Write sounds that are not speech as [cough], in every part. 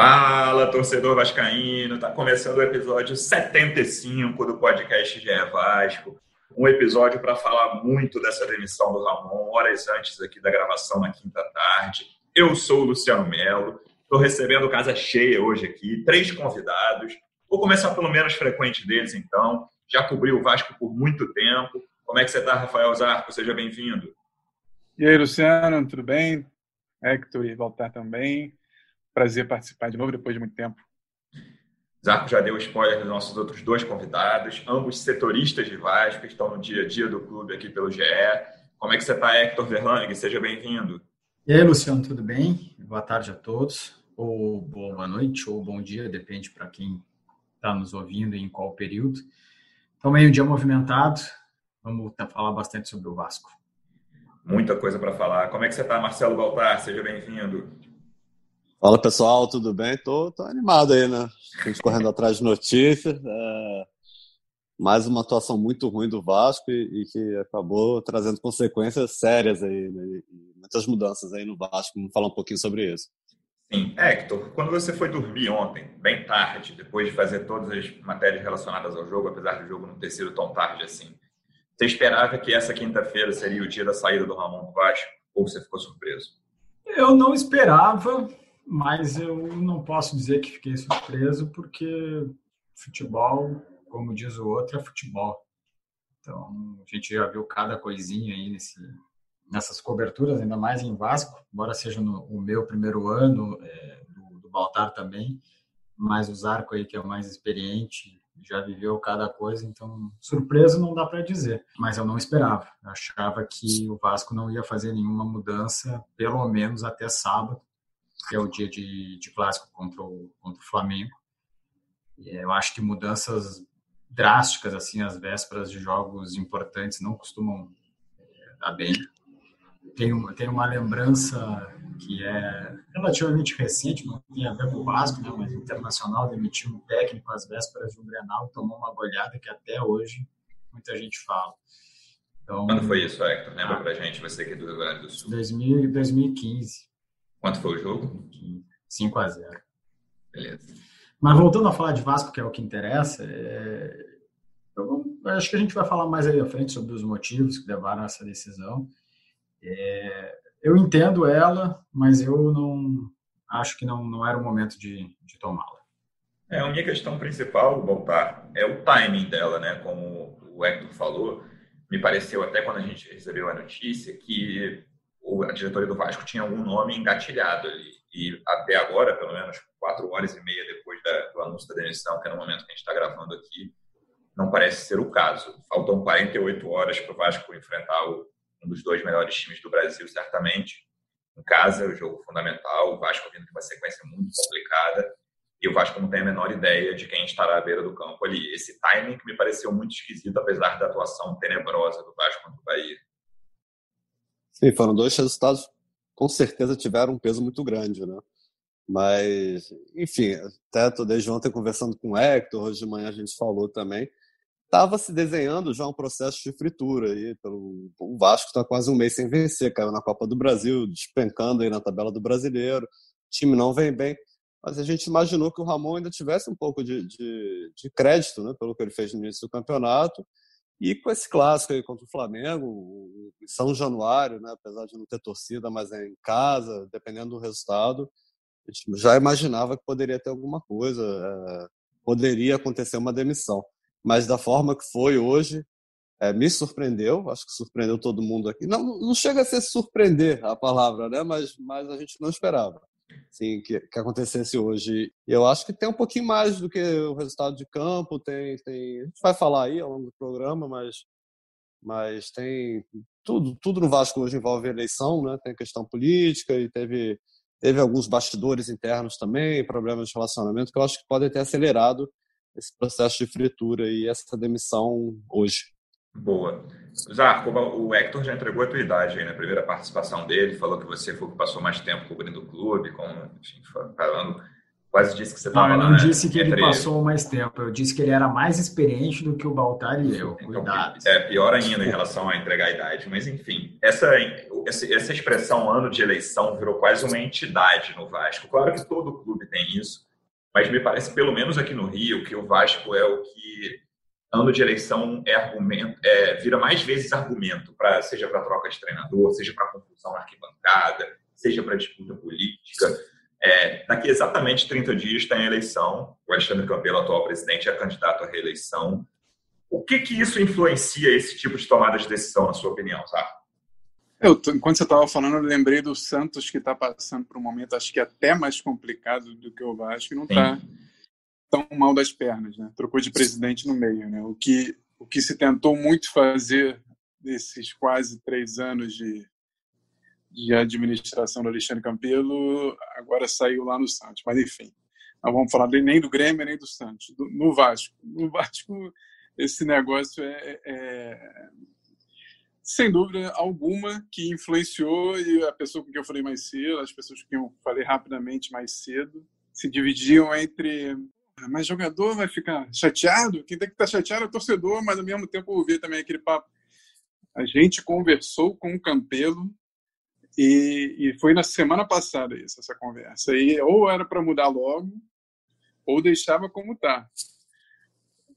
Fala, torcedor vascaíno! Tá começando o episódio 75 do podcast GE Vasco. Um episódio para falar muito dessa demissão do Ramon, horas antes aqui da gravação na quinta tarde. Eu sou o Luciano Melo, estou recebendo casa cheia hoje aqui, três convidados. Vou começar pelo menos frequente deles, então. Já cobri o Vasco por muito tempo. Como é que você está, Rafael Zarco? Seja bem-vindo. E aí, Luciano, tudo bem? Hector e Voltar também. Prazer participar de novo depois de muito tempo. Zarco já deu spoiler dos nossos outros dois convidados, ambos setoristas de Vasco, estão no dia a dia do clube aqui pelo GE. Como é que você está, Hector Verlanig? Seja bem-vindo. E aí, Luciano, tudo bem? Boa tarde a todos, ou boa noite, ou bom dia, depende para quem está nos ouvindo e em qual período. Então, meio dia movimentado, vamos falar bastante sobre o Vasco. Muita coisa para falar. Como é que você está, Marcelo Baltar? Seja bem-vindo. Fala pessoal, tudo bem? Tô, tô animado aí, né? A gente correndo [laughs] atrás de notícias. É... Mais uma atuação muito ruim do Vasco e, e que acabou trazendo consequências sérias aí, né? muitas mudanças aí no Vasco. Vamos falar um pouquinho sobre isso. Sim, Hector, quando você foi dormir ontem, bem tarde, depois de fazer todas as matérias relacionadas ao jogo, apesar do jogo não ter sido tão tarde assim, você esperava que essa quinta-feira seria o dia da saída do Ramon do Vasco? Ou você ficou surpreso? Eu não esperava, mas eu não posso dizer que fiquei surpreso, porque futebol, como diz o outro, é futebol. Então, a gente já viu cada coisinha aí nesse, nessas coberturas, ainda mais em Vasco, embora seja no, o meu primeiro ano, é, do, do Baltar também, mas o Zarco aí, que é o mais experiente, já viveu cada coisa, então surpreso não dá para dizer, mas eu não esperava. Eu achava que o Vasco não ia fazer nenhuma mudança, pelo menos até sábado, que é o dia de, de clássico contra o, contra o Flamengo. E eu acho que mudanças drásticas, assim, às vésperas de jogos importantes, não costumam é, dar bem. Tenho, tenho uma lembrança que é relativamente recente, não tem a ver com o Vasco, né, mas o Internacional demitiu um técnico às vésperas de um Grenal e tomou uma goleada que até hoje muita gente fala. Então, Quando foi isso, Hector? Lembra ah, pra gente, você aqui do Rio Grande do Sul. 2000, 2015. Quanto foi o jogo? 5 a 0 Beleza. Mas voltando a falar de Vasco, que é o que interessa, é... eu acho que a gente vai falar mais aí à frente sobre os motivos que levaram a essa decisão. É... Eu entendo ela, mas eu não acho que não, não era o momento de, de tomá-la. É, a minha questão principal, voltar, é o timing dela, né? Como o Hector falou, me pareceu até quando a gente recebeu a notícia que a diretoria do Vasco tinha algum nome engatilhado ali. E até agora, pelo menos quatro horas e meia depois da, do anúncio da demissão, que é no momento que a gente está gravando aqui, não parece ser o caso. Faltam 48 horas para o Vasco enfrentar o, um dos dois melhores times do Brasil, certamente. Em casa, o jogo fundamental. O Vasco vindo de uma sequência muito complicada. E o Vasco não tem a menor ideia de quem estará à beira do campo ali. Esse timing que me pareceu muito esquisito, apesar da atuação tenebrosa do Vasco contra o Bahia. Sim, foram dois resultados com certeza tiveram um peso muito grande, né? Mas, enfim, até desde ontem conversando com o Hector, hoje de manhã a gente falou também, estava se desenhando já um processo de fritura aí pelo o Vasco está quase um mês sem vencer, caiu na Copa do Brasil, despencando aí na tabela do Brasileiro, o time não vem bem, mas a gente imaginou que o Ramon ainda tivesse um pouco de, de, de crédito, né, pelo que ele fez no início do campeonato, e com esse clássico aí contra o Flamengo, em São Januário, né, apesar de não ter torcida, mas é em casa, dependendo do resultado, a gente já imaginava que poderia ter alguma coisa, é, poderia acontecer uma demissão. Mas da forma que foi hoje, é, me surpreendeu, acho que surpreendeu todo mundo aqui. Não, não chega a ser surpreender a palavra, né? mas, mas a gente não esperava sim, que, que acontecesse hoje. Eu acho que tem um pouquinho mais do que o resultado de campo, tem, tem a gente vai falar aí ao longo do programa, mas, mas tem tudo, tudo no Vasco hoje envolve eleição, né? tem questão política e teve, teve alguns bastidores internos também, problemas de relacionamento que eu acho que podem ter acelerado esse processo de fritura e essa demissão hoje. Boa. Zarco, o Hector já entregou a tua idade aí na primeira participação dele, falou que você foi que passou mais tempo cobrindo o clube, com, enfim, falando quase disse que você estava lá. Não, eu não né? disse que ele passou mais tempo, eu disse que ele era mais experiente do que o Baltar e eu. Então, Cuidado. É pior ainda em relação a entregar a idade, mas enfim, essa, essa expressão ano de eleição virou quase uma entidade no Vasco. Claro que todo clube tem isso, mas me parece, pelo menos aqui no Rio, que o Vasco é o que ano de eleição é argumento, é, vira mais vezes argumento, pra, seja para troca de treinador, seja para confusão na arquibancada, seja para disputa política. É, daqui exatamente 30 dias tem a eleição. O Alexandre Campelo, atual presidente, é candidato à reeleição. O que que isso influencia esse tipo de tomada de decisão, na sua opinião, sabe? Eu, enquanto você estava falando, eu lembrei do Santos que está passando por um momento, acho que até mais complicado do que o Vasco, não está tão mal das pernas, né? Trocou de presidente no meio, né? O que o que se tentou muito fazer nesses quase três anos de de administração do Alexandre Campelo, agora saiu lá no Santos. Mas, enfim, não vamos falar nem do Grêmio, nem do Santos. Do, no Vasco. No Vasco, esse negócio é, é, sem dúvida alguma, que influenciou, e a pessoa com quem eu falei mais cedo, as pessoas com quem eu falei rapidamente mais cedo, se dividiam entre mas jogador vai ficar chateado? Quem tem que estar chateado é o torcedor, mas ao mesmo tempo ouvir também aquele papo. A gente conversou com o Campelo e, e foi na semana passada isso, essa conversa. E ou era para mudar logo, ou deixava como está.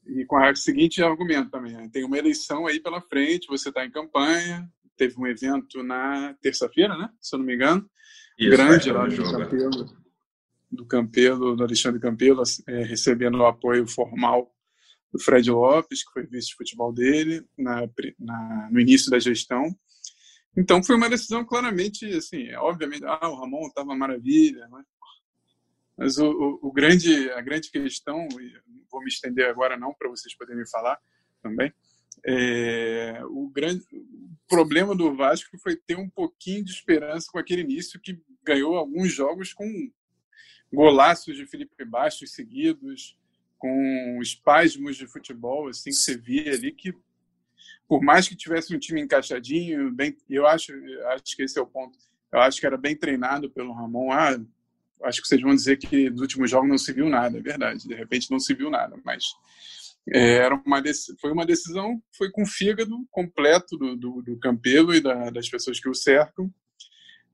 E com o seguinte argumento também: né? tem uma eleição aí pela frente, você está em campanha. Teve um evento na terça-feira, né? Se eu não me engano, isso, grande lá Campelo, do Campelo, do Alexandre Campelo, é, recebendo o apoio formal do Fred Lopes, que foi vice de futebol dele na, na, no início da gestão. Então foi uma decisão claramente, assim, obviamente, ah, o Ramon estava maravilha, mas, mas o, o, o, grande, a grande questão, vou me estender agora não para vocês poderem falar também, é, o grande problema do Vasco foi ter um pouquinho de esperança com aquele início que ganhou alguns jogos com golaços de Felipe Bastos seguidos, com espasmos de futebol, assim, que você via ali que por mais que tivesse um time encaixadinho, bem, eu acho, acho que esse é o ponto. Eu acho que era bem treinado pelo Ramon. Ah, acho que vocês vão dizer que nos últimos jogos não se viu nada, é verdade. De repente não se viu nada, mas é, era uma foi uma decisão, foi com o fígado completo do, do, do Campelo e da, das pessoas que o cercam.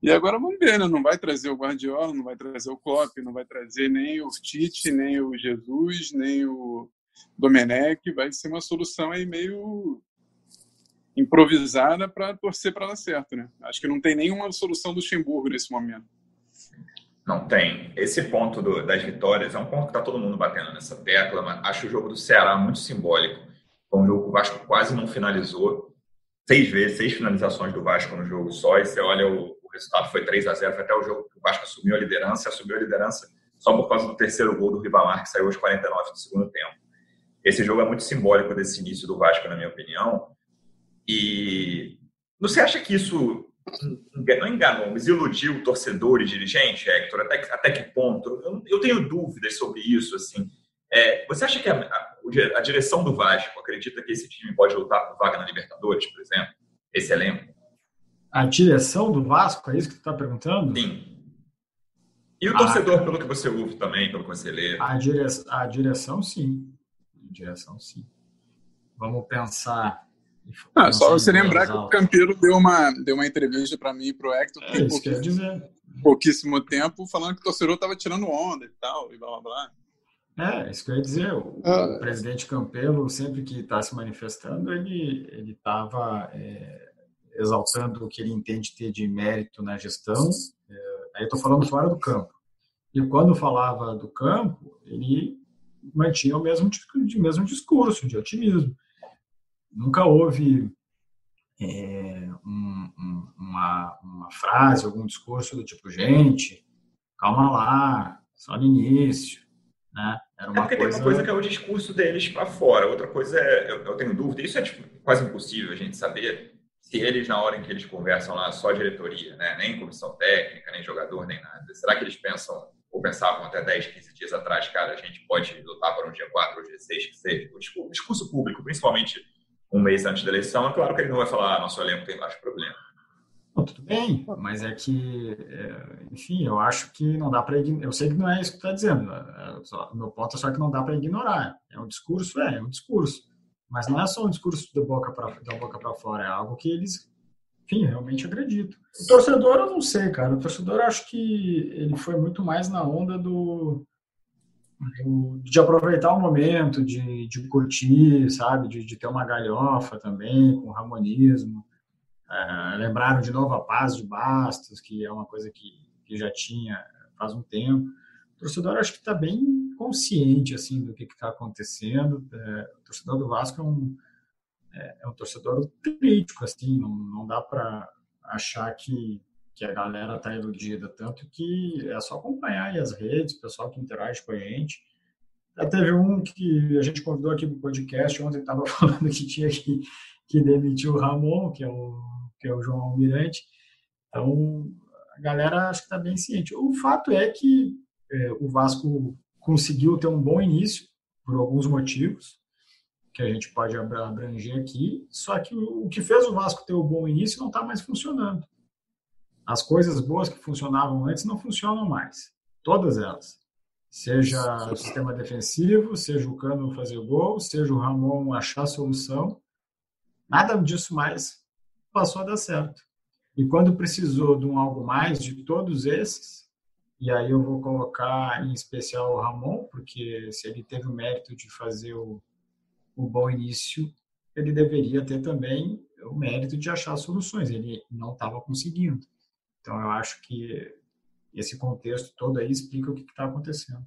E agora vamos ver, né? Não vai trazer o Guardiola, não vai trazer o Klopp, não vai trazer nem o Tite, nem o Jesus, nem o Domenech. Vai ser uma solução aí meio improvisada para torcer para dar certo, né? Acho que não tem nenhuma solução do Luxemburgo nesse momento. Não tem. Esse ponto do, das vitórias é um ponto que está todo mundo batendo nessa tecla, mas acho o jogo do Ceará muito simbólico. Foi um jogo que o Vasco quase não finalizou. Seis vezes, seis finalizações do Vasco no jogo só, e você olha o, o resultado foi 3 a 0 foi até o jogo que o Vasco assumiu a liderança, assumiu a liderança só por causa do terceiro gol do Ribamar, que saiu aos 49 do segundo tempo. Esse jogo é muito simbólico desse início do Vasco, na minha opinião, e você acha que isso não enganou, mas iludiu o torcedor e dirigente, Hector? Até, até que ponto? Eu, eu tenho dúvidas sobre isso. Assim. É, você acha que a, a, a, direção do Vasco acredita que esse time pode lutar por vaga na Libertadores, por exemplo? Esse elenco? A direção do Vasco, é isso que tu está perguntando? Sim. E o torcedor, pelo que você ouve também, pelo que você lê? A, dire... a direção, sim. A direção, sim. Vamos pensar ah, só você lembrar que o Campeiro deu uma, deu uma entrevista para mim e para o Hector é, tem pouquíssimo, pouquíssimo tempo, falando que o torcedor estava tirando onda e tal, e blá blá blá. É, isso que eu ia dizer. O, ah. o presidente Campelo, sempre que está se manifestando, ele estava é, exaltando o que ele entende ter de mérito na gestão. É, aí estou falando fora do campo. E quando falava do campo, ele mantinha o mesmo, mesmo discurso de otimismo nunca houve é, um, um, uma, uma frase, algum discurso do tipo, gente, calma lá, só no início, né? Era uma é porque coisa... tem uma coisa que é o discurso deles para fora, outra coisa é, eu, eu, tenho dúvida, isso é tipo, quase impossível a gente saber se eles, na hora em que eles conversam lá, só diretoria, né? nem comissão técnica, nem jogador, nem nada. Será que eles pensam ou pensavam até 10, 15 dias atrás, cara, a gente pode lutar para um dia 4 ou dia 6, que seja. O discurso público, principalmente um mês antes da eleição, é claro que ele não vai falar, ah, nosso elenco tem vários problemas. tudo bem, mas é que, é, enfim, eu acho que não dá para ignorar. Eu sei que não é isso que está dizendo. É, meu ponto é só que não dá para ignorar. É um discurso, é, é um discurso. Mas não é só um discurso da boca para fora, é algo que eles, enfim, realmente acreditam. O torcedor, eu não sei, cara. O torcedor, acho que ele foi muito mais na onda do, do de aproveitar o momento, de, de curtir, sabe, de, de ter uma galhofa também, com ramonismo. É, lembraram de novo a paz de Bastos, que é uma coisa que, que já tinha faz um tempo. O torcedor acho que está bem consciente assim do que está acontecendo. É, o torcedor do Vasco é um, é, é um torcedor crítico, assim, não, não dá para achar que, que a galera está iludida, tanto que é só acompanhar as redes, o pessoal que interage com a gente. Já teve um que a gente convidou aqui para o podcast, ontem estava [laughs] falando que tinha que, que demitir o Ramon, que é o, que é o João Almirante. Então, a galera acho que está bem ciente. O fato é que é, o Vasco conseguiu ter um bom início, por alguns motivos, que a gente pode abranger aqui, só que o que fez o Vasco ter um bom início não está mais funcionando. As coisas boas que funcionavam antes não funcionam mais. Todas elas. Seja o sistema defensivo, seja o Cano fazer gol, seja o Ramon achar solução. Nada disso mais passou a dar certo. E quando precisou de um algo mais de todos esses, e aí eu vou colocar em especial o Ramon, porque se ele teve o mérito de fazer o, o bom início, ele deveria ter também o mérito de achar soluções. Ele não estava conseguindo. Então eu acho que esse contexto todo aí explica o que está acontecendo.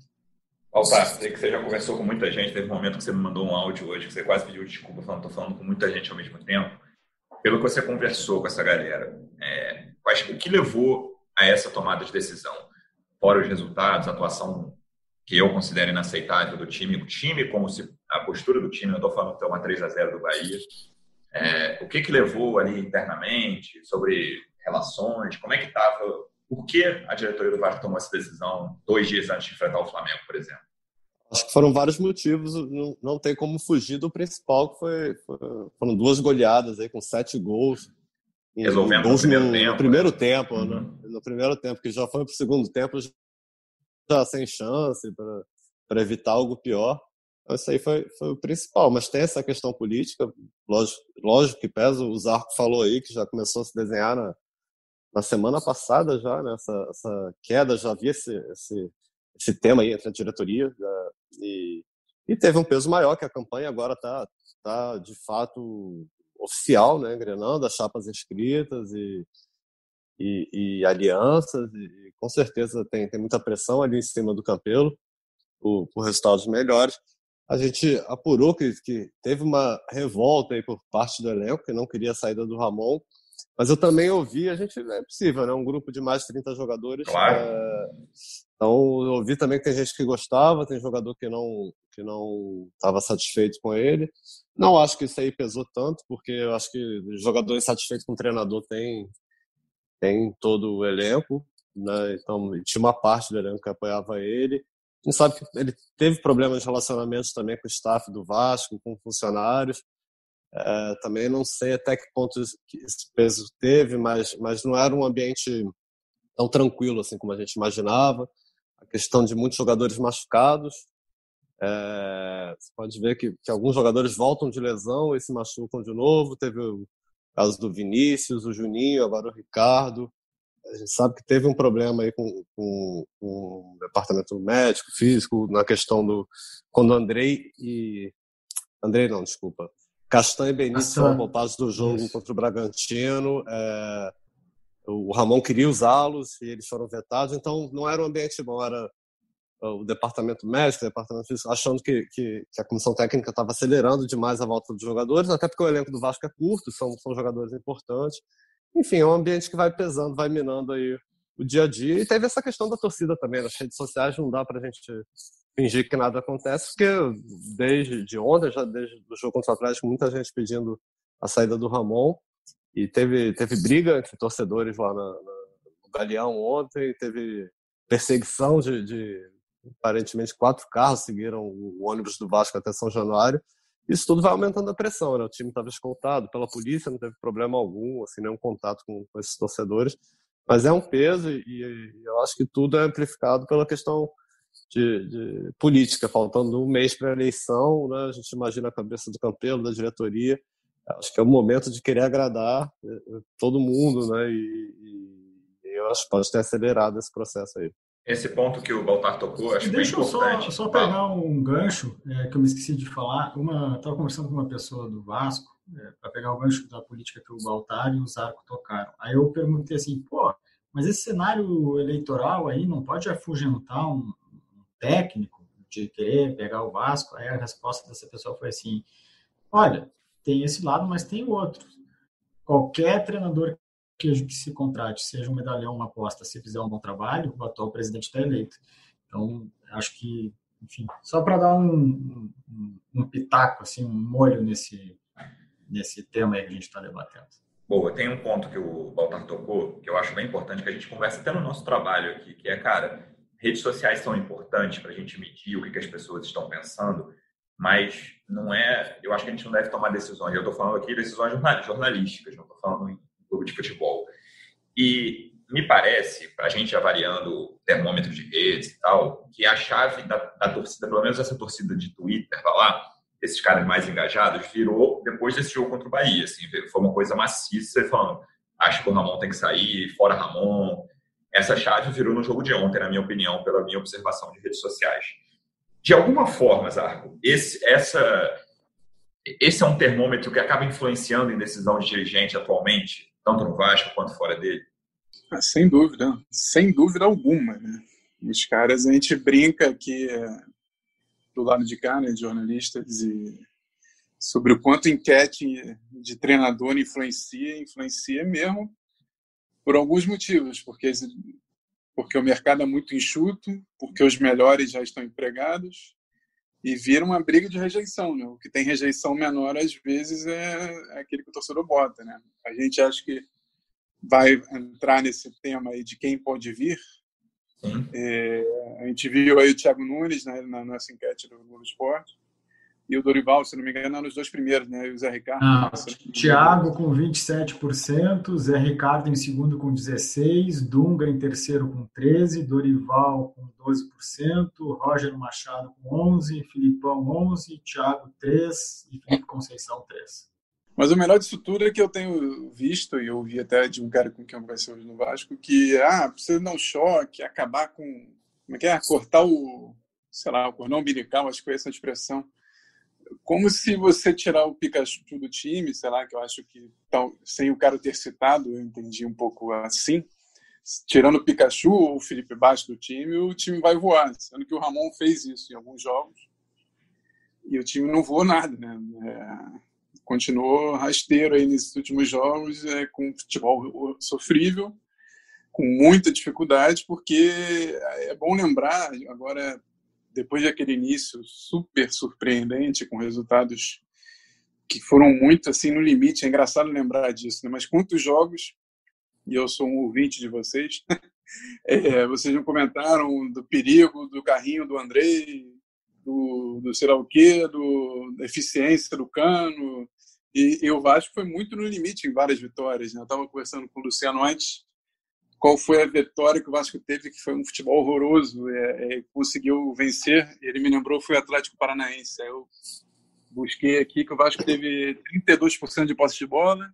Altar, que você já conversou com muita gente, teve um momento que você me mandou um áudio hoje que você quase pediu desculpa falando, estou falando com muita gente ao mesmo tempo. Pelo que você conversou com essa galera, é, o que levou a essa tomada de decisão? Fora os resultados, a atuação que eu considero inaceitável do time, o time como se a postura do time, não estou falando que é uma 3 a 0 do Bahia. É, o que que levou ali internamente sobre relações, como é que estava, por que a diretoria do Vasco tomou essa decisão dois dias antes de enfrentar o Flamengo, por exemplo? Acho que foram vários motivos, não, não tem como fugir do principal, que foi, foi foram duas goleadas aí com sete gols resolvendo no primeiro no, tempo. No primeiro tempo, né? uhum. né? No primeiro tempo, que já foi para o segundo tempo já sem chance para evitar algo pior. Então, isso aí foi, foi o principal. Mas tem essa questão política, lógico, lógico que pesa. O Zarco falou aí que já começou a se desenhar na, na semana passada já, né? essa, essa queda, já havia esse, esse, esse tema aí entre a diretoria já, e, e teve um peso maior que a campanha agora está tá, de fato oficial, né, engrenando as chapas inscritas e, e, e alianças, e, com certeza tem, tem muita pressão ali em cima do Campelo por, por resultados melhores. A gente apurou que, que teve uma revolta aí por parte do elenco, que não queria a saída do Ramon, mas eu também ouvi, a gente é possível, né? Um grupo de mais de 30 jogadores. Claro. É, então, eu ouvi também que tem gente que gostava, tem jogador que não que não estava satisfeito com ele. Não acho que isso aí pesou tanto, porque eu acho que jogadores satisfeitos com o treinador tem tem todo o elenco, né? Então, tinha uma parte do elenco que apoiava ele. A gente sabe que ele teve problemas de relacionamentos também com o staff do Vasco, com funcionários. É, também não sei até que ponto esse peso teve, mas, mas não era um ambiente tão tranquilo assim como a gente imaginava a questão de muitos jogadores machucados. É, você pode ver que, que, alguns jogadores voltam de lesão e se machucam de novo. Teve o caso do Vinícius, o Juninho, agora o Ricardo. A gente sabe que teve um problema aí com, com, com o departamento médico, físico, na questão do. Quando Andrei e. Andrei não, desculpa. Castanho e Benício foram poupados do jogo Isso. contra o Bragantino. É, o Ramon queria usá-los e eles foram vetados, então não era um ambiente bom, era o departamento médico, o departamento físico, achando que, que, que a comissão técnica estava acelerando demais a volta dos jogadores, até porque o elenco do Vasco é curto, são, são jogadores importantes. Enfim, é um ambiente que vai pesando, vai minando aí o dia a dia. E teve essa questão da torcida também. Nas redes sociais não dá para a gente fingir que nada acontece, porque desde de ontem, já desde o jogo contra o Atlético, muita gente pedindo a saída do Ramon. E teve, teve briga entre torcedores lá na, na, no Galeão ontem, teve perseguição de, de, aparentemente quatro carros seguiram o ônibus do Vasco até São Januário. Isso tudo vai aumentando a pressão, né? O time estava escoltado pela polícia, não teve problema algum, assim, nenhum contato com, com esses torcedores. Mas é um peso e, e, eu acho que tudo é amplificado pela questão de, de política. Faltando um mês para a eleição, né? a gente imagina a cabeça do Campelo, da diretoria. Acho que é o momento de querer agradar eh, todo mundo, né? E, e eu acho que pode ter acelerado esse processo aí. Esse ponto que o Baltar tocou, acho Deixa bem importante. Deixa eu só, só pegar um gancho é, que eu me esqueci de falar. Uma, estava conversando com uma pessoa do Vasco, é, para pegar o gancho da política que o Baltar e o Zarco tocaram. Aí eu perguntei assim, pô, mas esse cenário eleitoral aí não pode afugentar um, um técnico de querer pegar o Vasco? Aí a resposta dessa pessoa foi assim, olha, tem esse lado, mas tem o outro. Qualquer treinador que, que se contrate, seja um medalhão, uma aposta, se fizer um bom trabalho, o atual presidente está eleito. Então, acho que, enfim, só para dar um, um, um, pitaco, assim, um molho nesse, nesse tema aí que a gente está debatendo. Boa, tem um ponto que o Baltar tocou, que eu acho bem importante, que a gente conversa até no nosso trabalho aqui, que é, cara, redes sociais são importantes para a gente medir o que, que as pessoas estão pensando, mas não é. Eu acho que a gente não deve tomar decisões. Eu estou falando aqui decisões jornalísticas, não estou falando em clube de futebol. E me parece, para a gente avaliando termômetro de redes e tal, que a chave da, da, torcida, pelo menos essa torcida de Twitter, vai lá, esses caras mais engajados, virou depois desse jogo contra o Bahia. Assim, foi uma coisa maciça, falando, acho que o Ramon tem que sair, fora Ramon. Essa chave virou no jogo de ontem, na minha opinião, pela minha observação de redes sociais. De alguma forma, Zarco, esse, essa, esse é um termômetro que acaba influenciando em decisão de dirigente atualmente, tanto no Vasco quanto fora dele? Ah, sem dúvida, sem dúvida alguma. Né? Os caras, a gente brinca aqui é, do lado de cá, né, de jornalistas, e sobre o quanto enquete de treinador influencia, influencia mesmo por alguns motivos, porque porque o mercado é muito enxuto, porque os melhores já estão empregados e vira uma briga de rejeição, né? O que tem rejeição menor às vezes é, aquele que o torcedor bota, né? A gente acha que vai entrar nesse tema aí de quem pode vir. É, a gente viu aí o Thiago Nunes né, na nossa enquete do Globo Esporte e o Dorival, se não me engano, eram os dois primeiros, né? E o Zé Ricardo. Ah, Thiago com 27%, Zé Ricardo em segundo com 16%, Dunga em terceiro com 13%, Dorival com 12%, Roger Machado com 11%, Filipão 11%, Thiago 3% e Felipe Conceição 3%. Mas o melhor disso tudo é que eu tenho visto, e ouvi até de um cara com quem eu conversei hoje no Vasco, que ah, precisa dar um choque, acabar com. Como é que é? Cortar o. sei lá, o cordão umbilical, acho que foi essa expressão como se você tirar o Pikachu do time, sei lá, que eu acho que tal, sem o cara ter citado, eu entendi um pouco assim. Tirando o Pikachu ou o Felipe Baixo do time, o time vai voar. Sendo que o Ramon fez isso em alguns jogos e o time não voou nada, né? É, continuou rasteiro aí nesses últimos jogos, é, com futebol sofrível, com muita dificuldade, porque é bom lembrar, agora depois daquele início super surpreendente, com resultados que foram muito assim no limite, é engraçado lembrar disso, né? mas quantos jogos, e eu sou um ouvinte de vocês, [laughs] é, vocês não comentaram do perigo do carrinho do Andrei, do, do sei lá o quê, do, da eficiência do Cano, e, e, o Vasco foi muito no limite em várias vitórias. Né? Eu estava conversando com o Luciano antes, qual foi a vitória que o Vasco teve, que foi um futebol horroroso, é, é, conseguiu vencer. Ele me lembrou foi o Atlético Paranaense. Eu busquei aqui que o Vasco teve 32% de posse de bola,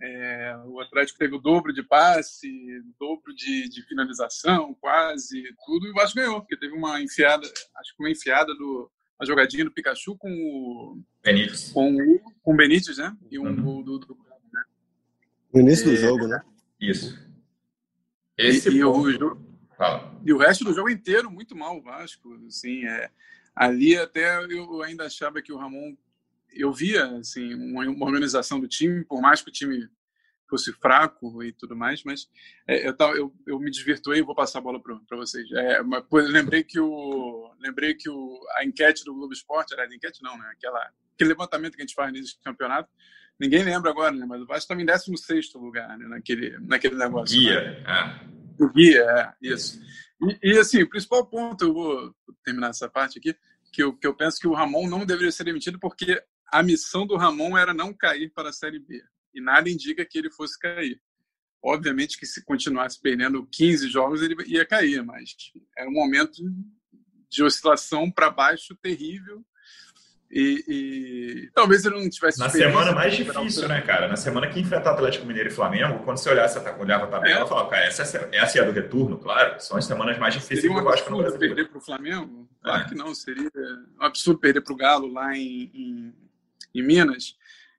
é, o Atlético teve o dobro de passe, o dobro de, de, finalização, quase tudo, e o Vasco ganhou, porque teve uma enfiada, acho que uma enfiada do uma jogadinha do Pikachu com o Benítez, com, com o Benítez, né? E um uhum. gol do, do, né? No início do é, jogo, né? Isso. Esse e, e, o, e o resto do jogo inteiro muito mal o Vasco. Assim, é, ali até eu ainda achava que o Ramon. Eu via assim, uma, uma organização do time, por mais que o time fosse fraco e tudo mais, mas é, eu, eu, eu me desvirtuei e vou passar a bola para vocês. É, lembrei que o lembrei que o, a enquete do Globo Esporte, era enquete não, né? Aquela, aquele levantamento que a gente faz nesse campeonato, ninguém lembra agora, né? Mas o Vasco estava em 16 lugar, né? Naquele, naquele negócio. Guia, é. O guia, é, isso. E, e, assim, o principal ponto, eu vou terminar essa parte aqui, que eu, que eu penso que o Ramon não deveria ser demitido porque a missão do Ramon era não cair para a Série B. E nada indica que ele fosse cair. Obviamente que se continuasse perdendo 15 jogos, ele ia cair, mas era um momento de oscilação para baixo terrível e, e, talvez ele não tivesse. Na semana mais difícil, né, cara? Na semana que enfrentar Atlético Mineiro e Flamengo, quando você olhasse, olhava a tabela, é. falava, cara, essa, essa é a do retorno, claro. São as semanas mais difíceis seria um que eu acho no perder para o Flamengo? Claro é. que não. Seria um absurdo perder para o Galo lá em, em, em, Minas.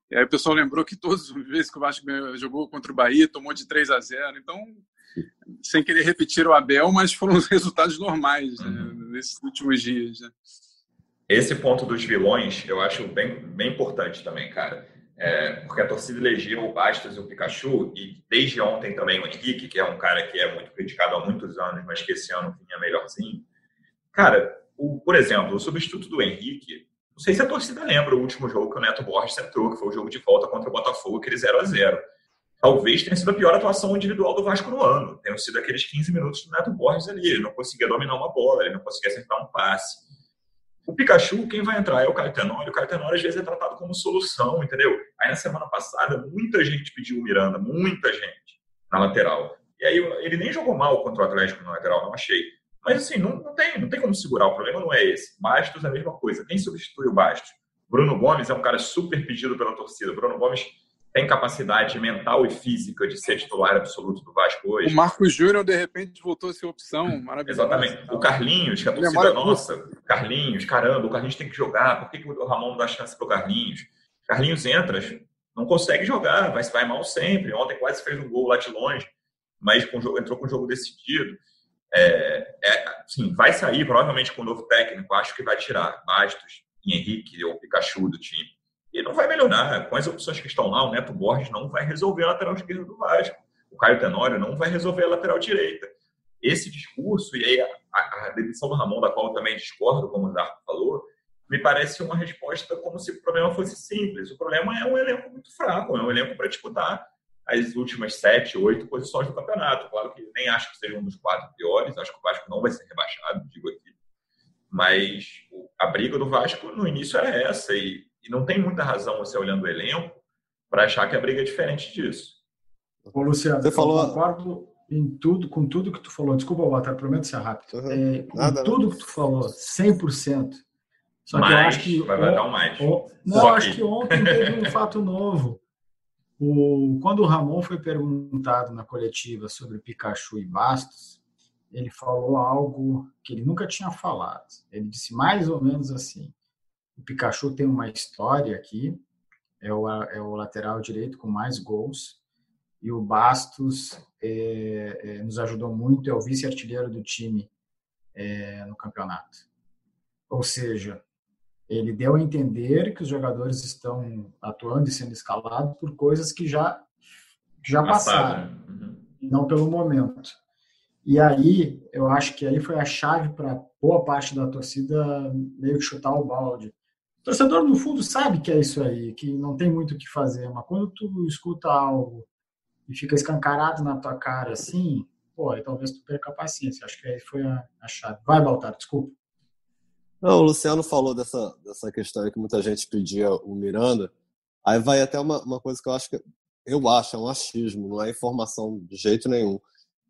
E aí o pessoal lembrou que todas as vezes que o Vasco jogou contra o Bahia, tomou de 3 a 0. Então, sem querer repetir o Abel, mas foram os [laughs] resultados normais né, uhum. né, nesses últimos dias. Né? Esse ponto dos vilões eu acho bem, bem importante também, cara. É, porque a torcida elegeu o Bastos e o Pikachu, e desde ontem também o Henrique, que é um cara que é muito criticado há muitos anos, mas que esse ano vinha melhorzinho. Cara, o, por exemplo, o substituto do Henrique, não sei se a torcida lembra o último jogo que o Neto Borges entrou, que foi o jogo de volta contra o Botafogo, aquele 0 a 0 Talvez tenha sido a pior atuação individual do Vasco no ano. Tenham sido aqueles 15 minutos do Neto Borges ali. Ele não conseguia dominar uma bola, ele não conseguia acertar um passe. O Pikachu, quem vai entrar é o Caio Tenório. O Caio às vezes, é tratado como solução, entendeu? Aí, na semana passada, muita gente pediu o Miranda, muita gente, na lateral. E aí, ele nem jogou mal contra o Atlético na lateral, não achei. Mas, assim, não, não, tem, não tem como segurar. O problema não é esse. Bastos é a mesma coisa. Quem substitui o Bastos? Bruno Gomes é um cara super pedido pela torcida. Bruno Gomes tem capacidade mental e física de ser titular absoluto do Vasco hoje. O Marcos Júnior, de repente, voltou a ser opção maravilhosa. Exatamente. O Carlinhos, que a torcida nossa, Carlinhos, caramba, o Carlinhos tem que jogar. Por que, que o Ramon não dá chance para o Carlinhos? Carlinhos entra, não consegue jogar, vai, vai mal sempre. Ontem quase fez um gol lá de longe, mas com, entrou com o jogo decidido. É, é, assim, vai sair provavelmente com o novo técnico, acho que vai tirar Bastos e Henrique ou Pikachu do time e não vai melhorar. Com as opções que estão lá, o Neto Borges não vai resolver a lateral esquerda do Vasco. O Caio Tenório não vai resolver a lateral direita. Esse discurso, e aí a, a, demissão do Ramon, da qual eu também discordo, como o Zarco falou, me parece uma resposta como se o problema fosse simples. O problema é um elenco muito fraco, é um elenco para disputar as últimas sete, oito posições do campeonato. Claro que nem acho que seja um dos quatro piores, acho que o Vasco não vai ser rebaixado, digo aqui. Mas a briga do Vasco no início era essa, e e não tem muita razão você olhando o elenco para achar que a briga é diferente disso. Ô, Luciano, você falou... eu concordo em tudo, com tudo que tu falou. Desculpa, Walter, prometo ser rápido. Uhum. É, com Nada, tudo não. que tu falou, 100%. Só mais, que eu acho que. Vai, vai dar um mais. O, não, acho que... que ontem teve um fato novo. O, quando o Ramon foi perguntado na coletiva sobre Pikachu e Bastos, ele falou algo que ele nunca tinha falado. Ele disse mais ou menos assim: o Pikachu tem uma história aqui, é o, é o lateral direito com mais gols. E o Bastos é, é, nos ajudou muito, é o vice-artilheiro do time é, no campeonato. Ou seja, ele deu a entender que os jogadores estão atuando e sendo escalados por coisas que já, já passaram, uhum. não pelo momento. E aí, eu acho que aí foi a chave para boa parte da torcida meio que chutar o balde torcedor, no fundo, sabe que é isso aí, que não tem muito o que fazer, mas quando tu escuta algo e fica escancarado na tua cara assim, pô, aí talvez tu perca a paciência. Acho que aí foi a, a chave. Vai, Baltar, desculpa. Não, o Luciano falou dessa, dessa questão aí que muita gente pedia o Miranda. Aí vai até uma, uma coisa que eu acho que eu acho, é um achismo, não é informação de jeito nenhum.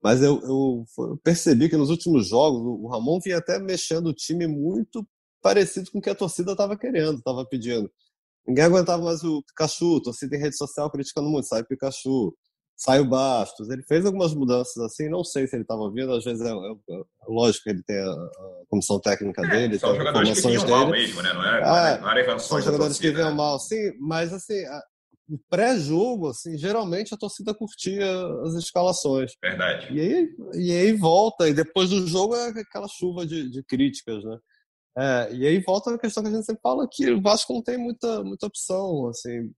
Mas eu, eu, eu percebi que nos últimos jogos o Ramon vinha até mexendo o time muito parecido com o que a torcida estava querendo, estava pedindo. Ninguém aguentava mais o Pikachu, torcida em rede social criticando muito, sai o Pikachu, sai o Bastos. Ele fez algumas mudanças assim, não sei se ele estava vindo, às vezes é, é, é, lógico que ele tem a, a comissão técnica é, dele, são jogadores que vinham mal mesmo, né? Não era, ah, não era São jogadores que vinham mal, sim, mas assim, o pré-jogo, assim, geralmente a torcida curtia as escalações. Verdade. E aí, e aí volta, e depois do jogo é aquela chuva de, de críticas, né? É, e aí volta a questão que a gente sempre fala que o Vasco não tem muita, muita opção. Assim,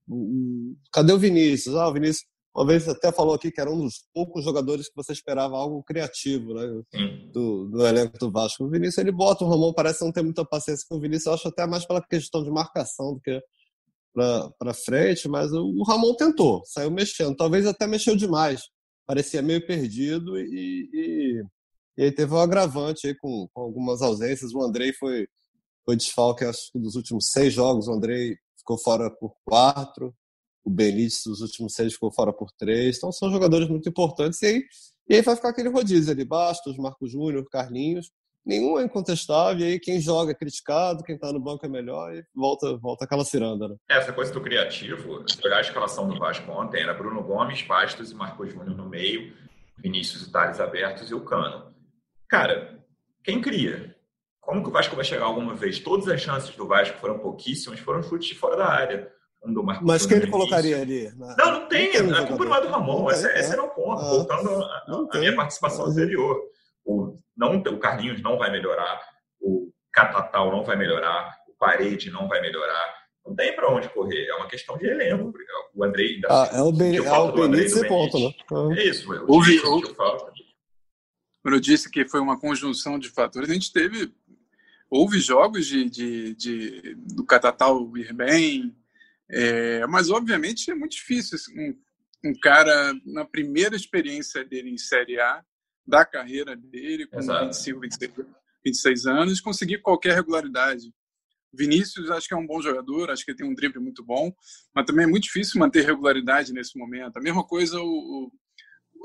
cadê o Vinícius? Ah, o Vinícius, uma vez até falou aqui que era um dos poucos jogadores que você esperava algo criativo né, do, do elenco do Vasco. O Vinícius ele bota, o Ramon parece não ter muita paciência com o Vinícius, eu acho até mais pela questão de marcação do que para frente, mas o, o Ramon tentou, saiu mexendo, talvez até mexeu demais, parecia meio perdido e, e E aí teve um agravante aí com, com algumas ausências. O Andrei foi, foi desfalque, acho que dos últimos seis jogos, o Andrei ficou fora por quatro, o Benítez dos últimos seis ficou fora por três. Então são jogadores muito importantes. E aí, e aí vai ficar aquele rodízio ali, Bastos, Marco Júnior, Carlinhos. Nenhum é incontestável, e aí quem joga é criticado, quem está no banco é melhor, e volta, volta aquela ciranda. Né? Essa coisa do criativo, se olhar a escalação do Vasco ontem, era Bruno Gomes, Bastos e Marco Júnior no meio, Vinícius e Thales abertos e o Cano. Cara, quem cria? Como que o Vasco vai chegar alguma vez? Todas as chances do Vasco foram pouquíssimas, foram chutes de fora da área. Um do Marco Mas quem ele colocaria ali? Na... Não, não tem. Não tem a culpa não é do Ramon. Não esse, é, esse era o ponto. Ah, voltando à minha participação uhum. anterior. O, não, o Carlinhos não vai melhorar, o Catatal não vai melhorar, o Parede não vai melhorar. Não tem para onde correr. É uma questão de elenco. O Andrei ainda. Ah, é o, ben, é o Benítez e ponto, né? É isso. Eu, Houve, eu, quando eu disse que foi uma conjunção de fatores, a gente teve. Houve jogos de, de, de do Catatal ir bem, é, mas obviamente é muito difícil um, um, cara, na primeira experiência dele em Série A, da carreira dele, com Exato. 25, 26, 26 anos, conseguir qualquer regularidade. Vinícius, acho que é um bom jogador, acho que tem um drible muito bom, mas também é muito difícil manter regularidade nesse momento. A mesma coisa, o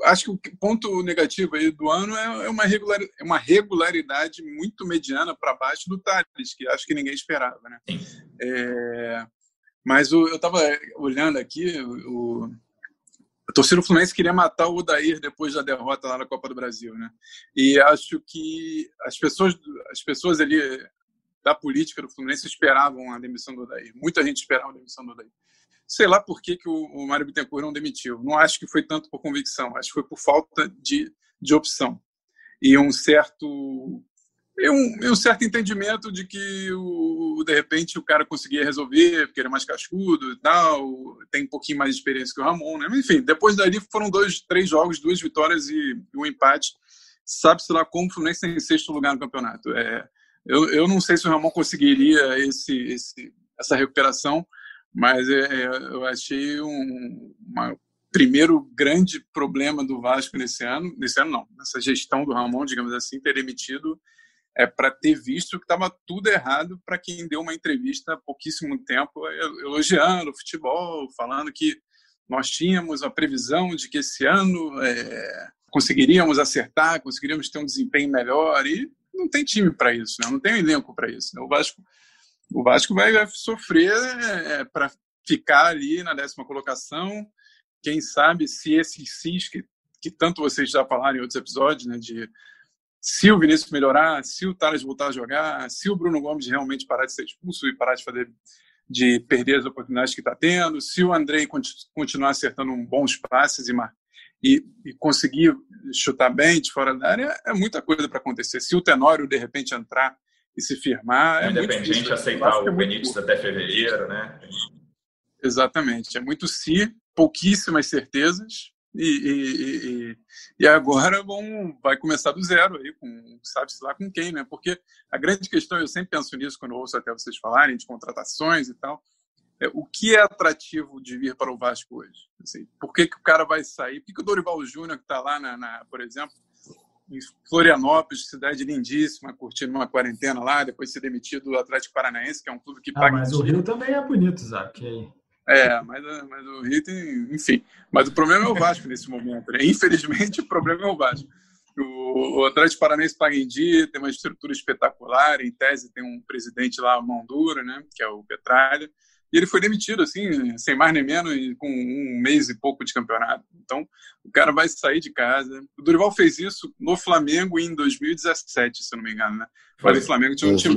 acho que o ponto negativo aí do ano é, é uma, regular, é uma regularidade muito mediana para baixo do Thales, que acho que ninguém esperava. Né? É, mas o, eu estava olhando aqui, o, a torcida do Fluminense queria matar o Odair depois da derrota lá na Copa do Brasil, né? E acho que as pessoas, as pessoas ali da política do Fluminense esperavam a demissão do Odair. Muita gente esperava a demissão do Odair. Sei lá por que, que o, o Mário Bittencourt não demitiu. Não acho que foi tanto por convicção, acho que foi por falta de, de opção. E um certo e um, e um, certo entendimento de que, o, de repente, o cara conseguia resolver, porque ele é mais cascudo e tal, tem um pouquinho mais de experiência que o Ramon, né? Mas, enfim, depois dali foram dois, três jogos, duas vitórias e, um empate. Sabe-se lá como o Fluminense tem sexto lugar no campeonato. É, eu, eu não sei se o Ramon conseguiria esse, esse essa recuperação, mas é, é eu achei um uma, primeiro grande problema do Vasco nesse ano, nesse ano não, nessa gestão do Ramon, digamos assim, ter demitido é para ter visto que estava tudo errado para quem deu uma entrevista há pouquíssimo tempo elogiando o futebol, falando que nós tínhamos a previsão de que esse ano é, conseguiríamos acertar, conseguiríamos ter um desempenho melhor e não tem time para isso, né? não tem elenco para isso. Né? O Vasco, o Vasco vai, vai sofrer é, para ficar ali na décima colocação. Quem sabe se esses cis que, que tanto vocês já falaram em outros episódios, né, de se o Vinícius melhorar, se o Thales voltar a jogar, se o Bruno Gomes realmente parar de ser expulso e parar de fazer de perder as oportunidades que está tendo, se o Andrei continuar acertando bons passes e, e, e, conseguir chutar bem de fora da área, é muita coisa para acontecer. Se o Tenório de repente entrar e se firmar, é Independente muito aceitar o é Benítez até fevereiro, né? Exatamente, é muito se, pouquíssimas certezas, e, e, e, e, agora vão, vai começar do zero aí, com sabe-se lá com quem, né? Porque a grande questão, eu sempre penso nisso quando ouço até vocês falarem de contratações e tal, é o que é atrativo de vir para o Vasco hoje? Assim, por que, que o cara vai sair? Por que, que o Dorival Júnior, que está lá, na, na, por exemplo, em Florianópolis, cidade lindíssima, curtindo uma quarentena lá, depois ser demitido do Atlético Paranaense, que é um clube que ah, paga. Mas o Rio também é bonito, Zac. É, mas, mas o Rio tem. Enfim. Mas o problema é o Vasco nesse momento. Né? Infelizmente, [laughs] o problema é o Vasco. O, o Atlético Paranaense paga em dia, tem uma estrutura espetacular. Em tese, tem um presidente lá, mão dura, né? que é o Petralha. E ele foi demitido, assim, sem mais nem menos, com um mês e pouco de campeonato. Então, o cara vai sair de casa. O Dorival fez isso no Flamengo em 2017, se eu não me engano, né? Mas o Flamengo tinha um time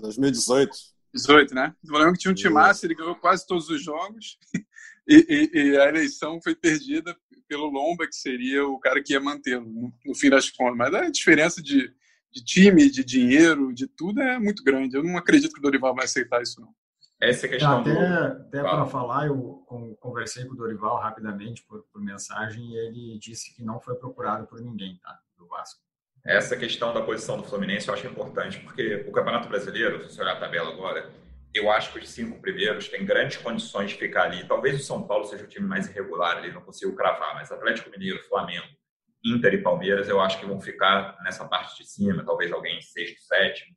2018. 18, né? O Flamengo tinha um timaço, ele ganhou quase todos os jogos [laughs] e, e, e, a eleição foi perdida pelo Lomba, que seria o cara que ia mantê-lo, no, no, fim das contas. Mas a diferença de, de time, de dinheiro, de tudo é muito grande. Eu não acredito que o Dorival vai aceitar isso, não. Essa é a questão até, do... Até para falar, eu conversei com o Dorival rapidamente por, por mensagem e ele disse que não foi procurado por ninguém, tá? Do Vasco. Essa questão da posição do Fluminense eu acho importante, porque o Campeonato Brasileiro, se você olhar a tabela agora, eu acho que os cinco primeiros têm grandes condições de ficar ali. Talvez o São Paulo seja o time mais irregular ali, não consigo cravar, mas Atlético Mineiro, Flamengo, Inter e Palmeiras, eu acho que vão ficar nessa parte de cima, talvez alguém em sexto, sétimo.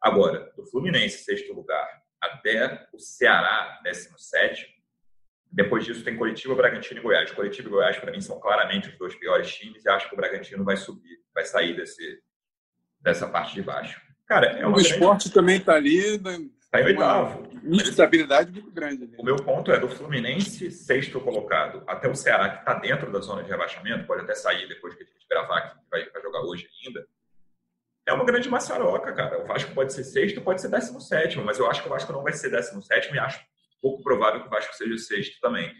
Agora, do Fluminense, sexto lugar, até o Ceará, décimo sétimo, depois disso tem Curitiba, Bragantino e Goiás. Curitiba e Goiás, para mim, são claramente os dois piores times e acho que o Bragantino vai subir, vai sair desse, dessa parte de baixo. Cara, é o esporte também está ali. Está né? em oitavo. Instabilidade muito grande. Ali. O meu ponto é do Fluminense, sexto colocado, até o Ceará, que está dentro da zona de rebaixamento, pode até sair depois que a gente gravar vai, vai jogar hoje ainda. É uma grande maçaroca, cara. O Vasco pode ser sexto, pode ser décimo sétimo, mas eu acho que o Vasco não vai ser décimo sétimo e acho pouco provável que o Vasco seja sexto também.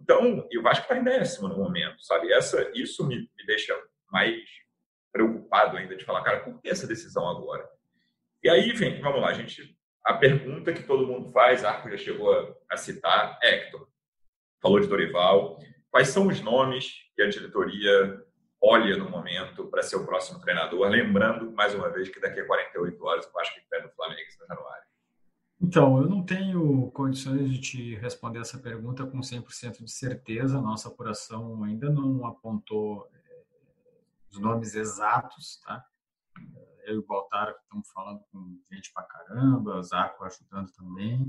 Então, e o Vasco está em décimo no momento, sabe? Essa, isso me, me deixa mais preocupado ainda de falar, cara, por que essa decisão agora? E aí vem, vamos lá, a gente. A pergunta que todo mundo faz, Arco já chegou a, a citar, Hector. Falou de Dorival. Quais são os nomes que a diretoria olha no momento para ser o próximo treinador? Lembrando, mais uma vez, que daqui a 48 horas o Vasco enfrenta o Flamengo em Januário. Então, eu não tenho condições de te responder essa pergunta com 100% de certeza. Nossa apuração ainda não apontou eh, os nomes exatos, tá? Eu e o Baltar estamos falando com gente pra caramba, o Zaco ajudando também,